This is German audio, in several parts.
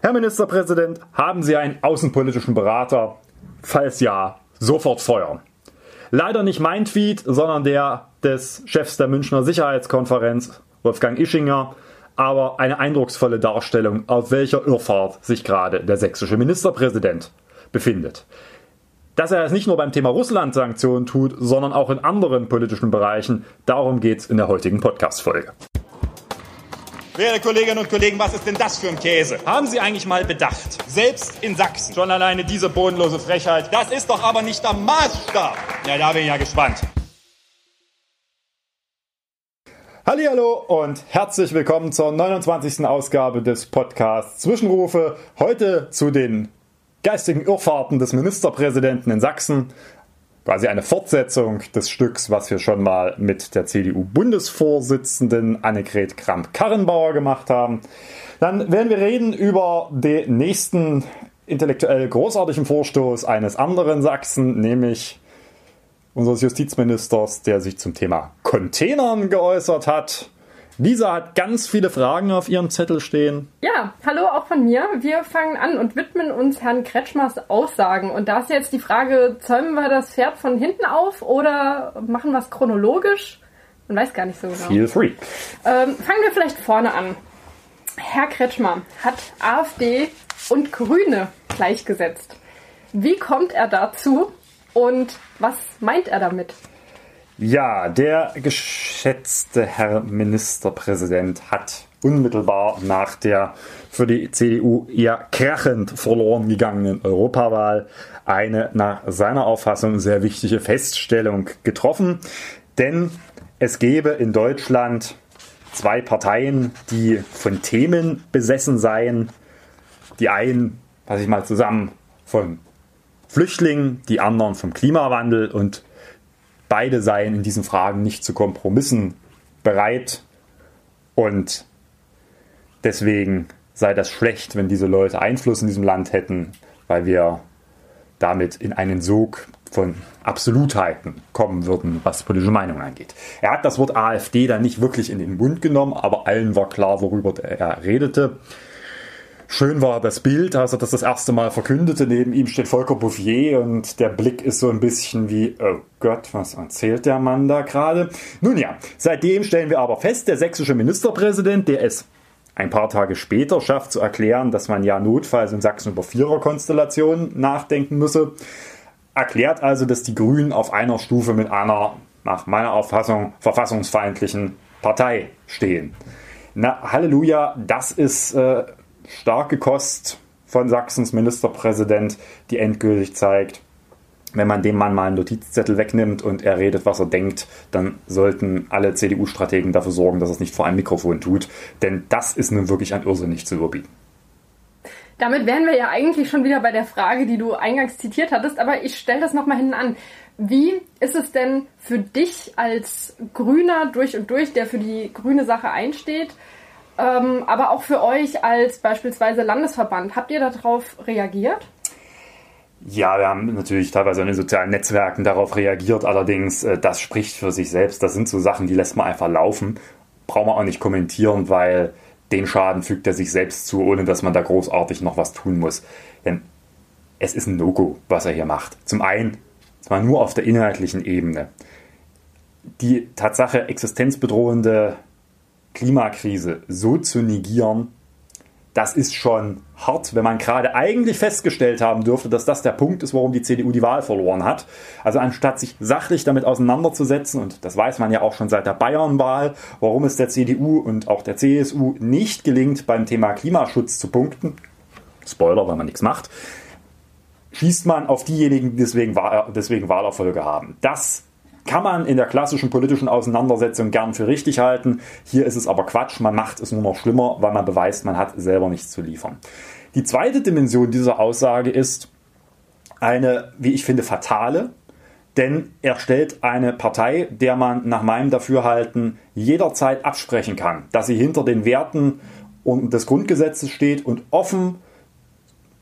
Herr Ministerpräsident, haben Sie einen außenpolitischen Berater? Falls ja, sofort feuern. Leider nicht mein Tweet, sondern der des Chefs der Münchner Sicherheitskonferenz, Wolfgang Ischinger, aber eine eindrucksvolle Darstellung, auf welcher Irrfahrt sich gerade der sächsische Ministerpräsident befindet. Dass er es nicht nur beim Thema Russland-Sanktionen tut, sondern auch in anderen politischen Bereichen, darum geht es in der heutigen Podcast-Folge. Werte Kolleginnen und Kollegen, was ist denn das für ein Käse? Haben Sie eigentlich mal bedacht, selbst in Sachsen, schon alleine diese bodenlose Frechheit, das ist doch aber nicht der Maßstab. Ja, da bin ich ja gespannt. Hallo und herzlich willkommen zur 29. Ausgabe des Podcasts Zwischenrufe. Heute zu den geistigen Irrfahrten des Ministerpräsidenten in Sachsen. Quasi eine Fortsetzung des Stücks, was wir schon mal mit der CDU-Bundesvorsitzenden Annegret Kramp-Karrenbauer gemacht haben. Dann werden wir reden über den nächsten intellektuell großartigen Vorstoß eines anderen Sachsen, nämlich unseres Justizministers, der sich zum Thema Containern geäußert hat. Lisa hat ganz viele Fragen auf ihrem Zettel stehen. Ja, hallo auch von mir. Wir fangen an und widmen uns Herrn Kretschmers Aussagen. Und da ist jetzt die Frage, zäumen wir das Pferd von hinten auf oder machen wir es chronologisch? Man weiß gar nicht so genau. Feel free. Ähm, fangen wir vielleicht vorne an. Herr Kretschmer hat AfD und Grüne gleichgesetzt. Wie kommt er dazu und was meint er damit? Ja, der geschätzte Herr Ministerpräsident hat unmittelbar nach der für die CDU eher krachend verloren gegangenen Europawahl eine nach seiner Auffassung sehr wichtige Feststellung getroffen. Denn es gäbe in Deutschland zwei Parteien, die von Themen besessen seien. Die einen, was ich mal zusammen, von Flüchtlingen, die anderen vom Klimawandel und beide seien in diesen Fragen nicht zu Kompromissen bereit und deswegen sei das schlecht, wenn diese Leute Einfluss in diesem Land hätten, weil wir damit in einen Sog von Absolutheiten kommen würden, was politische Meinung angeht. Er hat das Wort AfD dann nicht wirklich in den Mund genommen, aber allen war klar, worüber er redete. Schön war das Bild, als er das das erste Mal verkündete. Neben ihm steht Volker Bouffier und der Blick ist so ein bisschen wie, oh Gott, was erzählt der Mann da gerade? Nun ja, seitdem stellen wir aber fest, der sächsische Ministerpräsident, der es ein paar Tage später schafft zu erklären, dass man ja notfalls in Sachsen über Viererkonstellationen nachdenken müsse, erklärt also, dass die Grünen auf einer Stufe mit einer, nach meiner Auffassung, verfassungsfeindlichen Partei stehen. Na, Halleluja, das ist äh, starke Kost von Sachsens Ministerpräsident, die endgültig zeigt, wenn man dem Mann mal einen Notizzettel wegnimmt und er redet, was er denkt, dann sollten alle CDU-Strategen dafür sorgen, dass er es nicht vor einem Mikrofon tut. Denn das ist nun wirklich ein Irrsinn nicht zu überbieten. Damit wären wir ja eigentlich schon wieder bei der Frage, die du eingangs zitiert hattest, aber ich stelle das nochmal hinten an. Wie ist es denn für dich als Grüner durch und durch, der für die grüne Sache einsteht, ähm, aber auch für euch als beispielsweise Landesverband. Habt ihr darauf reagiert? Ja, wir haben natürlich teilweise in den sozialen Netzwerken darauf reagiert, allerdings äh, das spricht für sich selbst. Das sind so Sachen, die lässt man einfach laufen. Braucht man auch nicht kommentieren, weil den Schaden fügt er sich selbst zu, ohne dass man da großartig noch was tun muss. Denn es ist ein No-Go, was er hier macht. Zum einen, zwar nur auf der inhaltlichen Ebene. Die Tatsache existenzbedrohende Klimakrise so zu negieren, das ist schon hart, wenn man gerade eigentlich festgestellt haben dürfte, dass das der Punkt ist, warum die CDU die Wahl verloren hat. Also anstatt sich sachlich damit auseinanderzusetzen, und das weiß man ja auch schon seit der Bayernwahl, warum es der CDU und auch der CSU nicht gelingt, beim Thema Klimaschutz zu punkten, Spoiler, weil man nichts macht, schießt man auf diejenigen, die deswegen, Wahlerfolge haben. Das kann man in der klassischen politischen Auseinandersetzung gern für richtig halten. Hier ist es aber Quatsch, man macht es nur noch schlimmer, weil man beweist, man hat selber nichts zu liefern. Die zweite Dimension dieser Aussage ist eine, wie ich finde, fatale, denn er stellt eine Partei, der man nach meinem Dafürhalten jederzeit absprechen kann, dass sie hinter den Werten des Grundgesetzes steht und offen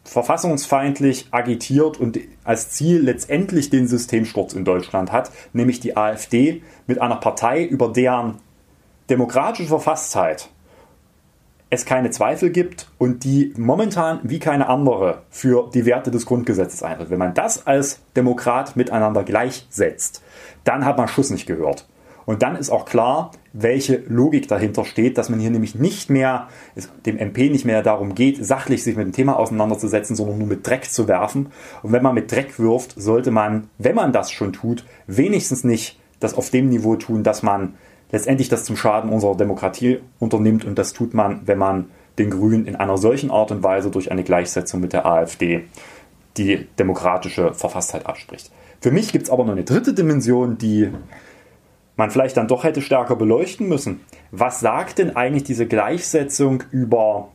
verfassungsfeindlich agitiert und als Ziel letztendlich den Systemsturz in Deutschland hat, nämlich die AfD mit einer Partei, über deren demokratische Verfasstheit es keine Zweifel gibt und die momentan wie keine andere für die Werte des Grundgesetzes eintritt. Wenn man das als Demokrat miteinander gleichsetzt, dann hat man Schuss nicht gehört. Und dann ist auch klar, welche Logik dahinter steht, dass man hier nämlich nicht mehr, dem MP nicht mehr darum geht, sachlich sich mit dem Thema auseinanderzusetzen, sondern nur mit Dreck zu werfen. Und wenn man mit Dreck wirft, sollte man, wenn man das schon tut, wenigstens nicht das auf dem Niveau tun, dass man letztendlich das zum Schaden unserer Demokratie unternimmt. Und das tut man, wenn man den Grünen in einer solchen Art und Weise durch eine Gleichsetzung mit der AfD die demokratische Verfasstheit abspricht. Für mich gibt es aber noch eine dritte Dimension, die man vielleicht dann doch hätte stärker beleuchten müssen. Was sagt denn eigentlich diese Gleichsetzung über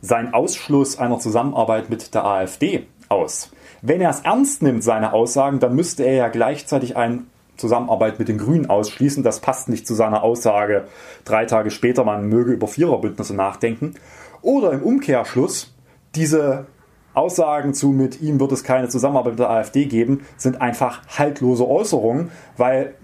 seinen Ausschluss einer Zusammenarbeit mit der AfD aus? Wenn er es ernst nimmt, seine Aussagen, dann müsste er ja gleichzeitig eine Zusammenarbeit mit den Grünen ausschließen. Das passt nicht zu seiner Aussage, drei Tage später, man möge über Viererbündnisse nachdenken. Oder im Umkehrschluss, diese Aussagen zu mit ihm wird es keine Zusammenarbeit mit der AfD geben, sind einfach haltlose Äußerungen, weil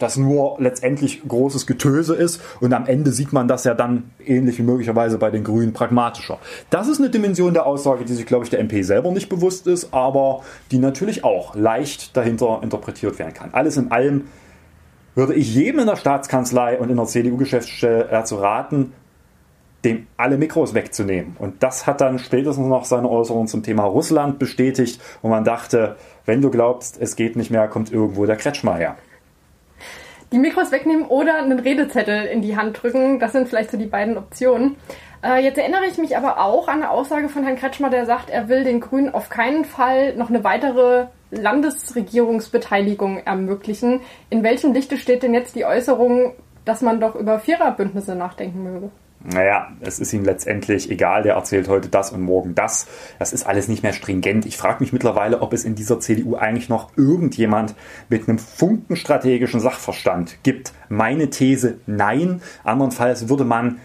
das nur letztendlich großes Getöse ist und am Ende sieht man das ja dann ähnlich wie möglicherweise bei den Grünen pragmatischer. Das ist eine Dimension der Aussage, die sich, glaube ich, der MP selber nicht bewusst ist, aber die natürlich auch leicht dahinter interpretiert werden kann. Alles in allem würde ich jedem in der Staatskanzlei und in der CDU-Geschäftsstelle dazu raten, dem alle Mikros wegzunehmen. Und das hat dann spätestens noch seine Äußerung zum Thema Russland bestätigt, wo man dachte, wenn du glaubst, es geht nicht mehr, kommt irgendwo der Kretschmer her. Die Mikros wegnehmen oder einen Redezettel in die Hand drücken, das sind vielleicht so die beiden Optionen. Äh, jetzt erinnere ich mich aber auch an eine Aussage von Herrn Kretschmer, der sagt, er will den Grünen auf keinen Fall noch eine weitere Landesregierungsbeteiligung ermöglichen. In welchem Lichte steht denn jetzt die Äußerung, dass man doch über Viererbündnisse nachdenken möge? Naja, es ist ihm letztendlich egal, der erzählt heute das und morgen das. Das ist alles nicht mehr stringent. Ich frage mich mittlerweile, ob es in dieser CDU eigentlich noch irgendjemand mit einem funkenstrategischen Sachverstand gibt. Meine These, nein. Andernfalls würde man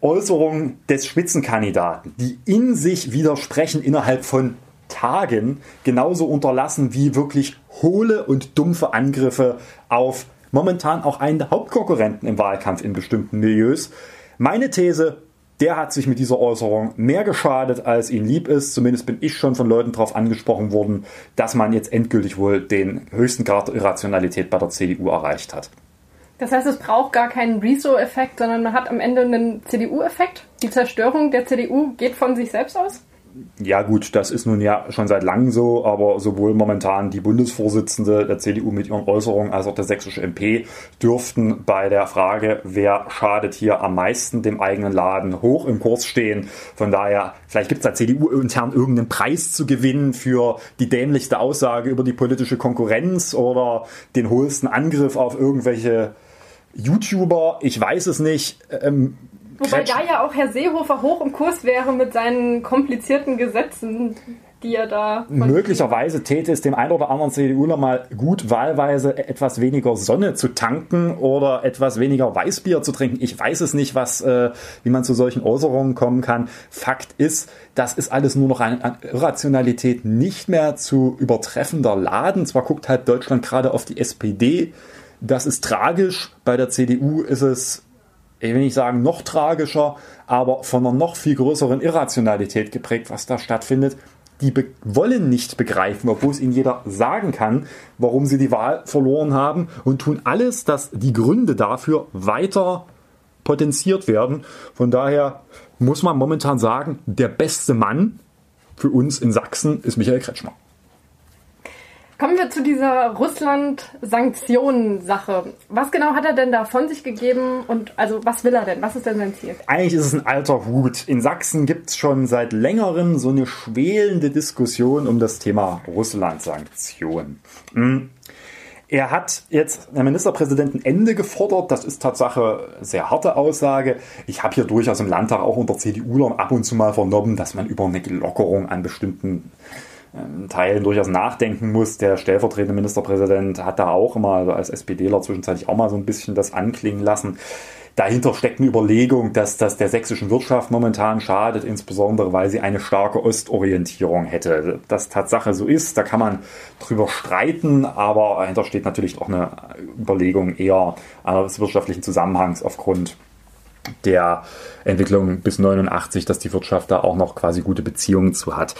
Äußerungen des Spitzenkandidaten, die in sich widersprechen, innerhalb von Tagen genauso unterlassen wie wirklich hohle und dumpfe Angriffe auf momentan auch einen Hauptkonkurrenten im Wahlkampf in bestimmten Milieus. Meine These, der hat sich mit dieser Äußerung mehr geschadet, als ihm lieb ist. Zumindest bin ich schon von Leuten darauf angesprochen worden, dass man jetzt endgültig wohl den höchsten Grad der Irrationalität bei der CDU erreicht hat. Das heißt, es braucht gar keinen Rezo-Effekt, sondern man hat am Ende einen CDU-Effekt. Die Zerstörung der CDU geht von sich selbst aus? Ja gut, das ist nun ja schon seit langem so, aber sowohl momentan die Bundesvorsitzende der CDU mit ihren Äußerungen als auch der sächsische MP dürften bei der Frage, wer schadet hier am meisten dem eigenen Laden, hoch im Kurs stehen. Von daher, vielleicht gibt es da CDU intern irgendeinen Preis zu gewinnen für die dämlichste Aussage über die politische Konkurrenz oder den hohlsten Angriff auf irgendwelche YouTuber. Ich weiß es nicht. Ähm, Wobei da ja auch Herr Seehofer hoch im Kurs wäre mit seinen komplizierten Gesetzen, die er da. Möglicherweise täte es dem einen oder anderen CDUler mal gut, wahlweise etwas weniger Sonne zu tanken oder etwas weniger Weißbier zu trinken. Ich weiß es nicht, was, äh, wie man zu solchen Äußerungen kommen kann. Fakt ist, das ist alles nur noch eine Irrationalität nicht mehr zu übertreffender Laden. Zwar guckt halt Deutschland gerade auf die SPD. Das ist tragisch. Bei der CDU ist es ich will nicht sagen noch tragischer, aber von einer noch viel größeren Irrationalität geprägt, was da stattfindet. Die wollen nicht begreifen, obwohl es ihnen jeder sagen kann, warum sie die Wahl verloren haben und tun alles, dass die Gründe dafür weiter potenziert werden. Von daher muss man momentan sagen, der beste Mann für uns in Sachsen ist Michael Kretschmer. Kommen wir zu dieser Russland-Sanktionen-Sache. Was genau hat er denn da von sich gegeben und also was will er denn? Was ist denn sein Ziel? Eigentlich ist es ein alter Hut. In Sachsen gibt es schon seit längerem so eine schwelende Diskussion um das Thema Russland-Sanktionen. Hm. Er hat jetzt der Ministerpräsident ein Ende gefordert. Das ist Tatsache sehr harte Aussage. Ich habe hier durchaus im Landtag auch unter CDU-Lern ab und zu mal vernommen, dass man über eine Lockerung an bestimmten ähm, Teilen durchaus nachdenken muss. Der stellvertretende Ministerpräsident hat da auch immer also als SPDler zwischenzeitlich auch mal so ein bisschen das anklingen lassen. Dahinter steckt eine Überlegung, dass das der sächsischen Wirtschaft momentan schadet, insbesondere weil sie eine starke Ostorientierung hätte. Das Tatsache so ist, da kann man drüber streiten, aber dahinter steht natürlich auch eine Überlegung eher eines wirtschaftlichen Zusammenhangs aufgrund der Entwicklung bis 89, dass die Wirtschaft da auch noch quasi gute Beziehungen zu hat.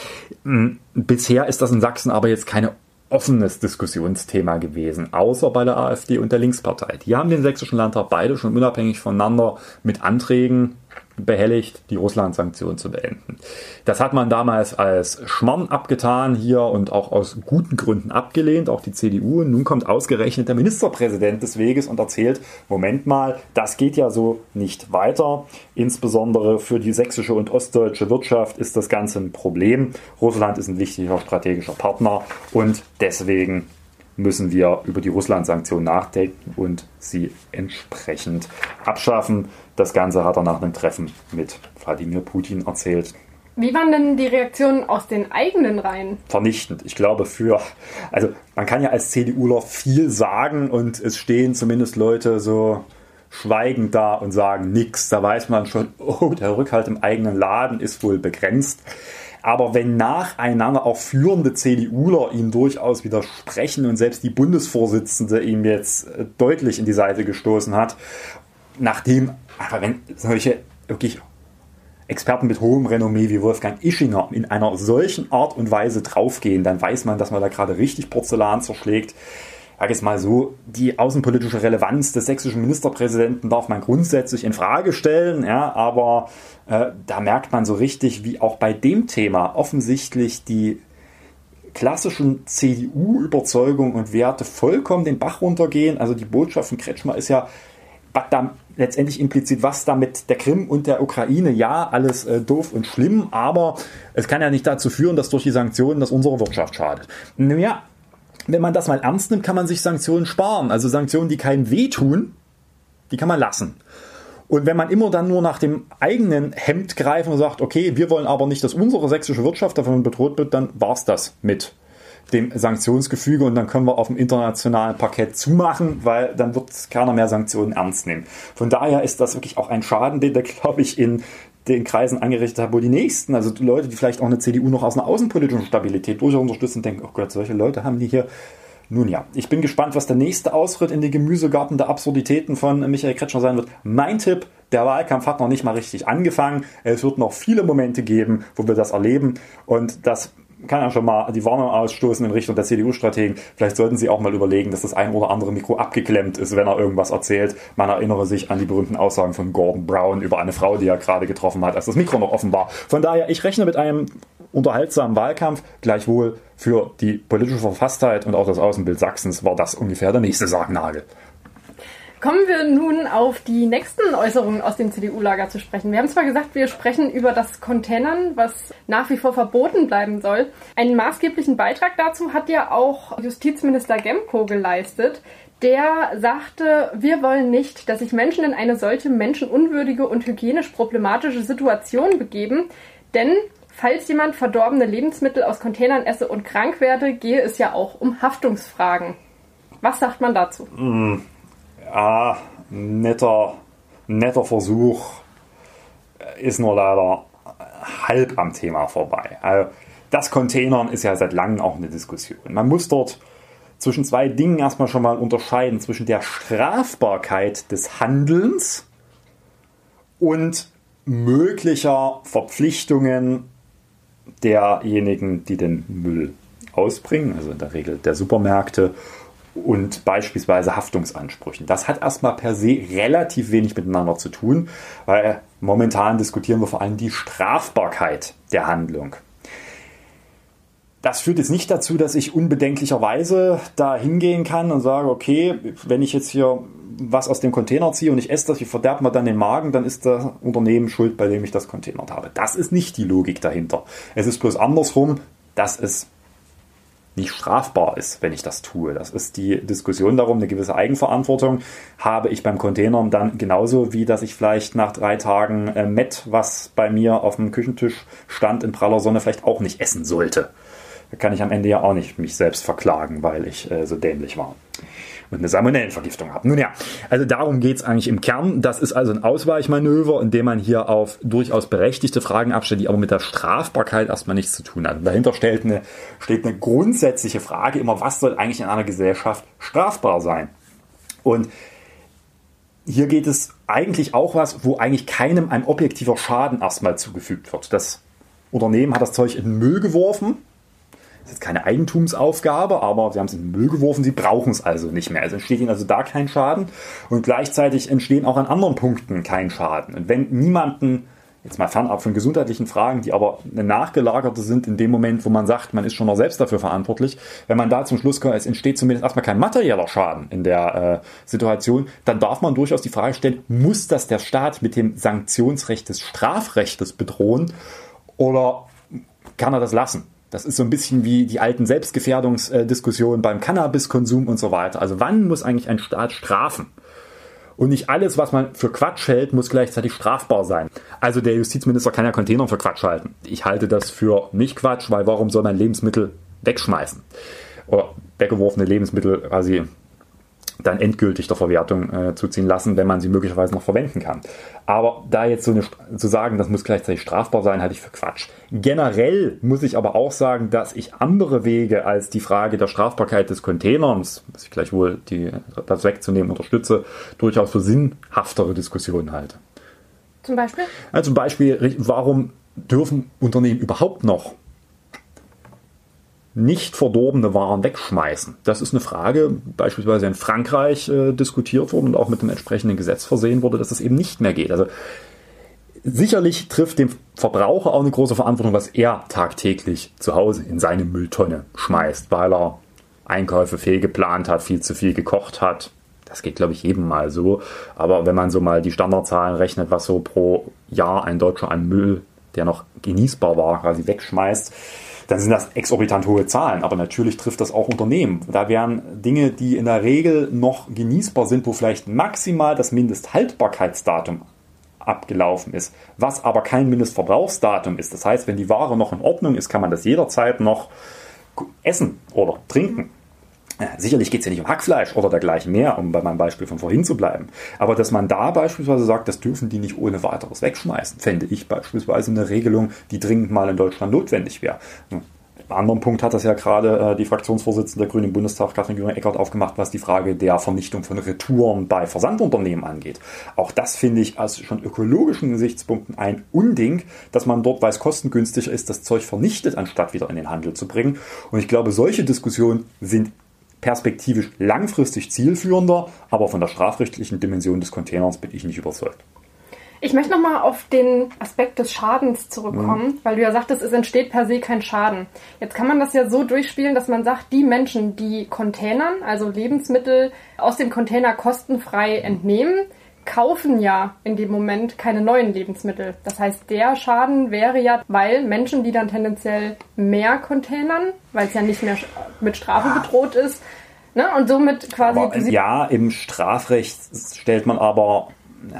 Hm, bisher ist das in Sachsen aber jetzt keine offenes Diskussionsthema gewesen, außer bei der AfD und der Linkspartei. Die haben den sächsischen Landtag beide schon unabhängig voneinander mit Anträgen behelligt, die Russland-Sanktionen zu beenden. Das hat man damals als Schmarrn abgetan hier und auch aus guten Gründen abgelehnt, auch die CDU. Und nun kommt ausgerechnet der Ministerpräsident des Weges und erzählt, Moment mal, das geht ja so nicht weiter. Insbesondere für die sächsische und ostdeutsche Wirtschaft ist das Ganze ein Problem. Russland ist ein wichtiger strategischer Partner und deswegen müssen wir über die Russland-Sanktionen nachdenken und sie entsprechend abschaffen. Das Ganze hat er nach einem Treffen mit Wladimir Putin erzählt. Wie waren denn die Reaktionen aus den eigenen Reihen? Vernichtend. Ich glaube für, also man kann ja als CDUler viel sagen und es stehen zumindest Leute so schweigend da und sagen nichts. Da weiß man schon, oh, der Rückhalt im eigenen Laden ist wohl begrenzt. Aber wenn nacheinander auch führende CDUler ihm durchaus widersprechen und selbst die Bundesvorsitzende ihm jetzt äh, deutlich in die Seite gestoßen hat, nachdem, aber wenn solche wirklich Experten mit hohem Renommee wie Wolfgang Ischinger in einer solchen Art und Weise draufgehen, dann weiß man, dass man da gerade richtig Porzellan zerschlägt sage es mal so, die außenpolitische Relevanz des sächsischen Ministerpräsidenten darf man grundsätzlich in Frage stellen, ja, aber äh, da merkt man so richtig, wie auch bei dem Thema offensichtlich die klassischen CDU-Überzeugungen und Werte vollkommen den Bach runtergehen. Also die Botschaft von Kretschmer ist ja, was da letztendlich implizit, was da mit der Krim und der Ukraine, ja, alles äh, doof und schlimm, aber es kann ja nicht dazu führen, dass durch die Sanktionen das unserer Wirtschaft schadet. Naja, wenn man das mal ernst nimmt, kann man sich Sanktionen sparen. Also Sanktionen, die keinem wehtun, die kann man lassen. Und wenn man immer dann nur nach dem eigenen Hemd greift und sagt, okay, wir wollen aber nicht, dass unsere sächsische Wirtschaft davon bedroht wird, dann war's das mit dem Sanktionsgefüge und dann können wir auf dem internationalen Parkett zumachen, weil dann wird keiner mehr Sanktionen ernst nehmen. Von daher ist das wirklich auch ein Schaden, den der, glaube ich, in den Kreisen angerichtet hat, wo die Nächsten, also die Leute, die vielleicht auch eine CDU noch aus einer außenpolitischen Stabilität durchaus unterstützen, denken, oh Gott, solche Leute haben die hier. Nun ja, ich bin gespannt, was der nächste Ausritt in den Gemüsegarten der Absurditäten von Michael Kretschmer sein wird. Mein Tipp, der Wahlkampf hat noch nicht mal richtig angefangen. Es wird noch viele Momente geben, wo wir das erleben. Und das kann ja schon mal die Warnung ausstoßen in Richtung der CDU-Strategen. Vielleicht sollten Sie auch mal überlegen, dass das ein oder andere Mikro abgeklemmt ist, wenn er irgendwas erzählt. Man erinnere sich an die berühmten Aussagen von Gordon Brown über eine Frau, die er gerade getroffen hat, als das Mikro noch offen war. Von daher, ich rechne mit einem unterhaltsamen Wahlkampf. Gleichwohl für die politische Verfasstheit und auch das Außenbild Sachsens war das ungefähr der nächste Sargnagel. Kommen wir nun auf die nächsten Äußerungen aus dem CDU-Lager zu sprechen. Wir haben zwar gesagt, wir sprechen über das Containern, was nach wie vor verboten bleiben soll. Einen maßgeblichen Beitrag dazu hat ja auch Justizminister Gemko geleistet. Der sagte, wir wollen nicht, dass sich Menschen in eine solche menschenunwürdige und hygienisch problematische Situation begeben, denn falls jemand verdorbene Lebensmittel aus Containern esse und krank werde, gehe es ja auch um Haftungsfragen. Was sagt man dazu? Mm ja, netter, netter Versuch, ist nur leider halb am Thema vorbei. Also das Containern ist ja seit langem auch eine Diskussion. Man muss dort zwischen zwei Dingen erstmal schon mal unterscheiden, zwischen der Strafbarkeit des Handelns und möglicher Verpflichtungen derjenigen, die den Müll ausbringen, also in der Regel der Supermärkte und beispielsweise Haftungsansprüchen. Das hat erstmal per se relativ wenig miteinander zu tun, weil momentan diskutieren wir vor allem die Strafbarkeit der Handlung. Das führt jetzt nicht dazu, dass ich unbedenklicherweise da hingehen kann und sage, okay, wenn ich jetzt hier was aus dem Container ziehe und ich esse das, ich verderbe mir dann den Magen, dann ist das Unternehmen schuld, bei dem ich das containert habe. Das ist nicht die Logik dahinter. Es ist bloß andersrum, dass es nicht strafbar ist, wenn ich das tue. Das ist die Diskussion darum, eine gewisse Eigenverantwortung habe ich beim Containern dann genauso wie, dass ich vielleicht nach drei Tagen äh, Met, was bei mir auf dem Küchentisch stand in praller Sonne, vielleicht auch nicht essen sollte. Da kann ich am Ende ja auch nicht mich selbst verklagen, weil ich äh, so dämlich war und eine Salmonellenvergiftung habe. Nun ja, also darum geht es eigentlich im Kern. Das ist also ein Ausweichmanöver, in dem man hier auf durchaus berechtigte Fragen abstellt, die aber mit der Strafbarkeit erstmal nichts zu tun haben. Dahinter stellt eine, steht eine grundsätzliche Frage immer, was soll eigentlich in einer Gesellschaft strafbar sein? Und hier geht es eigentlich auch was, wo eigentlich keinem ein objektiver Schaden erstmal zugefügt wird. Das Unternehmen hat das Zeug in den Müll geworfen. Das ist keine Eigentumsaufgabe, aber sie haben es in den Müll geworfen, sie brauchen es also nicht mehr. Also entsteht ihnen also da kein Schaden und gleichzeitig entstehen auch an anderen Punkten kein Schaden. Und wenn niemanden jetzt mal fernab von gesundheitlichen Fragen, die aber eine nachgelagerte sind in dem Moment, wo man sagt, man ist schon noch selbst dafür verantwortlich, wenn man da zum Schluss kommt, es entsteht zumindest erstmal kein materieller Schaden in der äh, Situation, dann darf man durchaus die Frage stellen, muss das der Staat mit dem Sanktionsrecht des Strafrechtes bedrohen oder kann er das lassen? Das ist so ein bisschen wie die alten Selbstgefährdungsdiskussionen beim Cannabiskonsum und so weiter. Also wann muss eigentlich ein Staat strafen? Und nicht alles, was man für Quatsch hält, muss gleichzeitig strafbar sein. Also der Justizminister kann ja Container für Quatsch halten. Ich halte das für nicht Quatsch, weil warum soll man Lebensmittel wegschmeißen? Oder weggeworfene Lebensmittel quasi dann endgültig der Verwertung äh, zuziehen lassen, wenn man sie möglicherweise noch verwenden kann. Aber da jetzt so eine, zu sagen, das muss gleichzeitig strafbar sein, halte ich für Quatsch. Generell muss ich aber auch sagen, dass ich andere Wege als die Frage der Strafbarkeit des Containers, was ich gleich wohl die, das wegzunehmen unterstütze, durchaus für sinnhaftere Diskussionen halte. Zum Beispiel? Ja, zum Beispiel, warum dürfen Unternehmen überhaupt noch nicht verdorbene Waren wegschmeißen? Das ist eine Frage, beispielsweise in Frankreich äh, diskutiert wurde und auch mit dem entsprechenden Gesetz versehen wurde, dass das eben nicht mehr geht. Also sicherlich trifft dem Verbraucher auch eine große Verantwortung, was er tagtäglich zu Hause in seine Mülltonne schmeißt, weil er Einkäufe fehlgeplant hat, viel zu viel gekocht hat. Das geht, glaube ich, jedem mal so. Aber wenn man so mal die Standardzahlen rechnet, was so pro Jahr ein Deutscher an Müll, der noch genießbar war, quasi wegschmeißt, dann sind das exorbitant hohe Zahlen. Aber natürlich trifft das auch Unternehmen. Da wären Dinge, die in der Regel noch genießbar sind, wo vielleicht maximal das Mindesthaltbarkeitsdatum abgelaufen ist, was aber kein Mindestverbrauchsdatum ist. Das heißt, wenn die Ware noch in Ordnung ist, kann man das jederzeit noch essen oder trinken. Sicherlich geht es ja nicht um Hackfleisch oder dergleichen mehr, um bei meinem Beispiel von vorhin zu bleiben. Aber dass man da beispielsweise sagt, das dürfen die nicht ohne weiteres wegschmeißen, fände ich beispielsweise eine Regelung, die dringend mal in Deutschland notwendig wäre. Einen anderen Punkt hat das ja gerade äh, die Fraktionsvorsitzende der Grünen im Bundestag, Katrin Göring-Eckert, aufgemacht, was die Frage der Vernichtung von Retouren bei Versandunternehmen angeht. Auch das finde ich aus schon ökologischen Gesichtspunkten ein Unding, dass man dort, weil es kostengünstiger ist, das Zeug vernichtet, anstatt wieder in den Handel zu bringen. Und ich glaube, solche Diskussionen sind perspektivisch langfristig zielführender, aber von der strafrechtlichen Dimension des Containers bin ich nicht überzeugt. Ich möchte nochmal auf den Aspekt des Schadens zurückkommen, mhm. weil du ja sagtest, es entsteht per se kein Schaden. Jetzt kann man das ja so durchspielen, dass man sagt, die Menschen, die Containern, also Lebensmittel aus dem Container kostenfrei entnehmen, kaufen ja in dem Moment keine neuen Lebensmittel. Das heißt, der Schaden wäre ja, weil Menschen, die dann tendenziell mehr containern, weil es ja nicht mehr mit Strafe bedroht ist, ne? und somit quasi. Aber, ja, im Strafrecht stellt man aber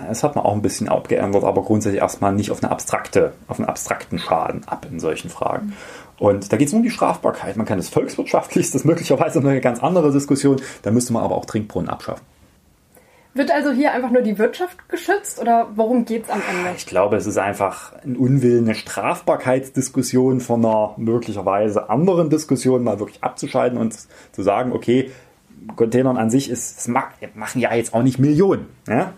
das hat man auch ein bisschen abgeändert, aber grundsätzlich erstmal nicht auf eine abstrakte, auf einen abstrakten Schaden ab in solchen Fragen. Und da geht es um die Strafbarkeit. Man kann es volkswirtschaftlich, das ist möglicherweise eine ganz andere Diskussion. Da müsste man aber auch Trinkbrunnen abschaffen. Wird also hier einfach nur die Wirtschaft geschützt oder worum geht es am Ende? Ich glaube, es ist einfach ein Unwillen, eine Strafbarkeitsdiskussion von einer möglicherweise anderen Diskussion mal wirklich abzuscheiden und zu sagen, okay, Containern an sich ist, machen ja jetzt auch nicht Millionen. Ja?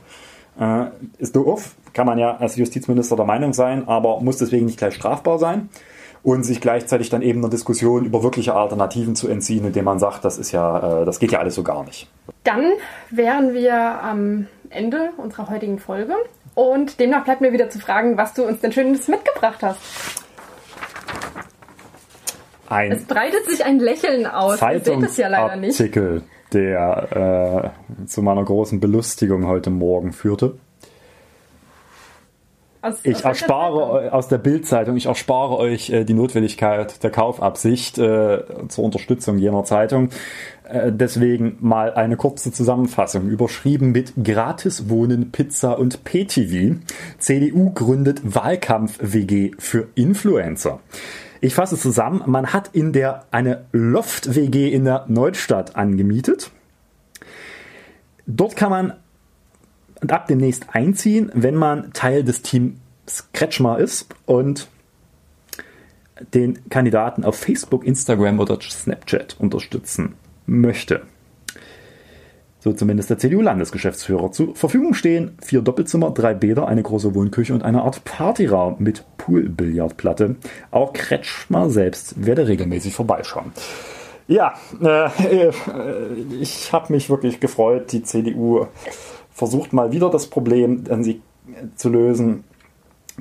Äh, ist doof, kann man ja als Justizminister der Meinung sein, aber muss deswegen nicht gleich strafbar sein und sich gleichzeitig dann eben einer Diskussion über wirkliche Alternativen zu entziehen, indem man sagt, das ist ja, äh, das geht ja alles so gar nicht. Dann wären wir am Ende unserer heutigen Folge und demnach bleibt mir wieder zu fragen, was du uns denn Schönes mitgebracht hast. Ein es breitet sich ein Lächeln aus. Es ja leider nicht. Artikel, der äh, zu meiner großen Belustigung heute Morgen führte. Aus, ich aus erspare aus der Bildzeitung, ich erspare euch äh, die Notwendigkeit der Kaufabsicht äh, zur Unterstützung jener Zeitung. Äh, deswegen mal eine kurze Zusammenfassung, überschrieben mit Gratis Wohnen, Pizza und PTV. CDU gründet Wahlkampf-WG für Influencer. Ich fasse zusammen, man hat in der eine Loft-WG in der Neustadt angemietet. Dort kann man ab demnächst einziehen, wenn man Teil des Teams Kretschmer ist und den Kandidaten auf Facebook, Instagram oder Snapchat unterstützen möchte. so zumindest der CDU-Landesgeschäftsführer, zur Verfügung stehen vier Doppelzimmer, drei Bäder, eine große Wohnküche und eine Art Partyraum mit Poolbillardplatte. Auch Kretschmer selbst werde regelmäßig vorbeischauen. Ja, äh, ich habe mich wirklich gefreut. Die CDU versucht mal wieder das Problem sie zu lösen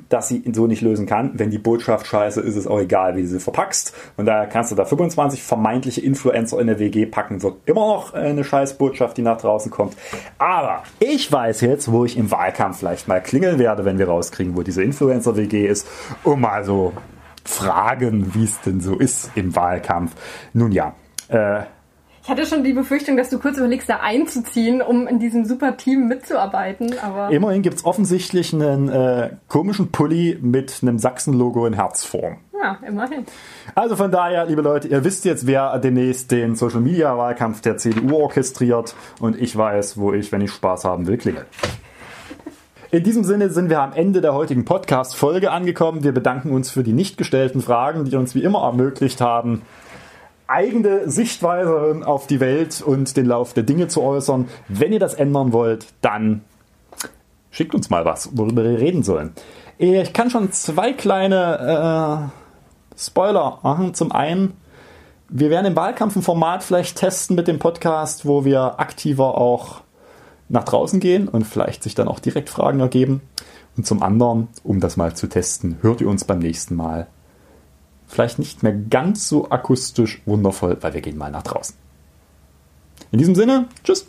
dass sie so nicht lösen kann. Wenn die Botschaft scheiße ist, ist auch egal, wie du sie verpackst. Und daher kannst du da 25 vermeintliche Influencer in der WG packen, wird immer noch eine scheiß Botschaft, die nach draußen kommt. Aber ich weiß jetzt, wo ich im Wahlkampf vielleicht mal klingeln werde, wenn wir rauskriegen, wo diese Influencer-WG ist, um mal so fragen, wie es denn so ist im Wahlkampf. Nun ja, äh, ich hatte schon die Befürchtung, dass du kurz überlegst, da einzuziehen, um in diesem super Team mitzuarbeiten. Aber Immerhin gibt es offensichtlich einen äh, komischen Pulli mit einem Sachsen-Logo in Herzform. Ja, immerhin. Also von daher, liebe Leute, ihr wisst jetzt, wer demnächst den Social Media Wahlkampf der CDU orchestriert und ich weiß, wo ich, wenn ich Spaß haben will, klingel. In diesem Sinne sind wir am Ende der heutigen Podcast-Folge angekommen. Wir bedanken uns für die nicht gestellten Fragen, die uns wie immer ermöglicht haben, eigene Sichtweise auf die Welt und den Lauf der Dinge zu äußern. Wenn ihr das ändern wollt, dann schickt uns mal was, worüber wir reden sollen. Ich kann schon zwei kleine äh, Spoiler machen. Zum einen, wir werden im Wahlkampf ein Format vielleicht testen mit dem Podcast, wo wir aktiver auch nach draußen gehen und vielleicht sich dann auch direkt Fragen ergeben. Und zum anderen, um das mal zu testen, hört ihr uns beim nächsten Mal vielleicht nicht mehr ganz so akustisch wundervoll, weil wir gehen mal nach draußen. In diesem Sinne, tschüss.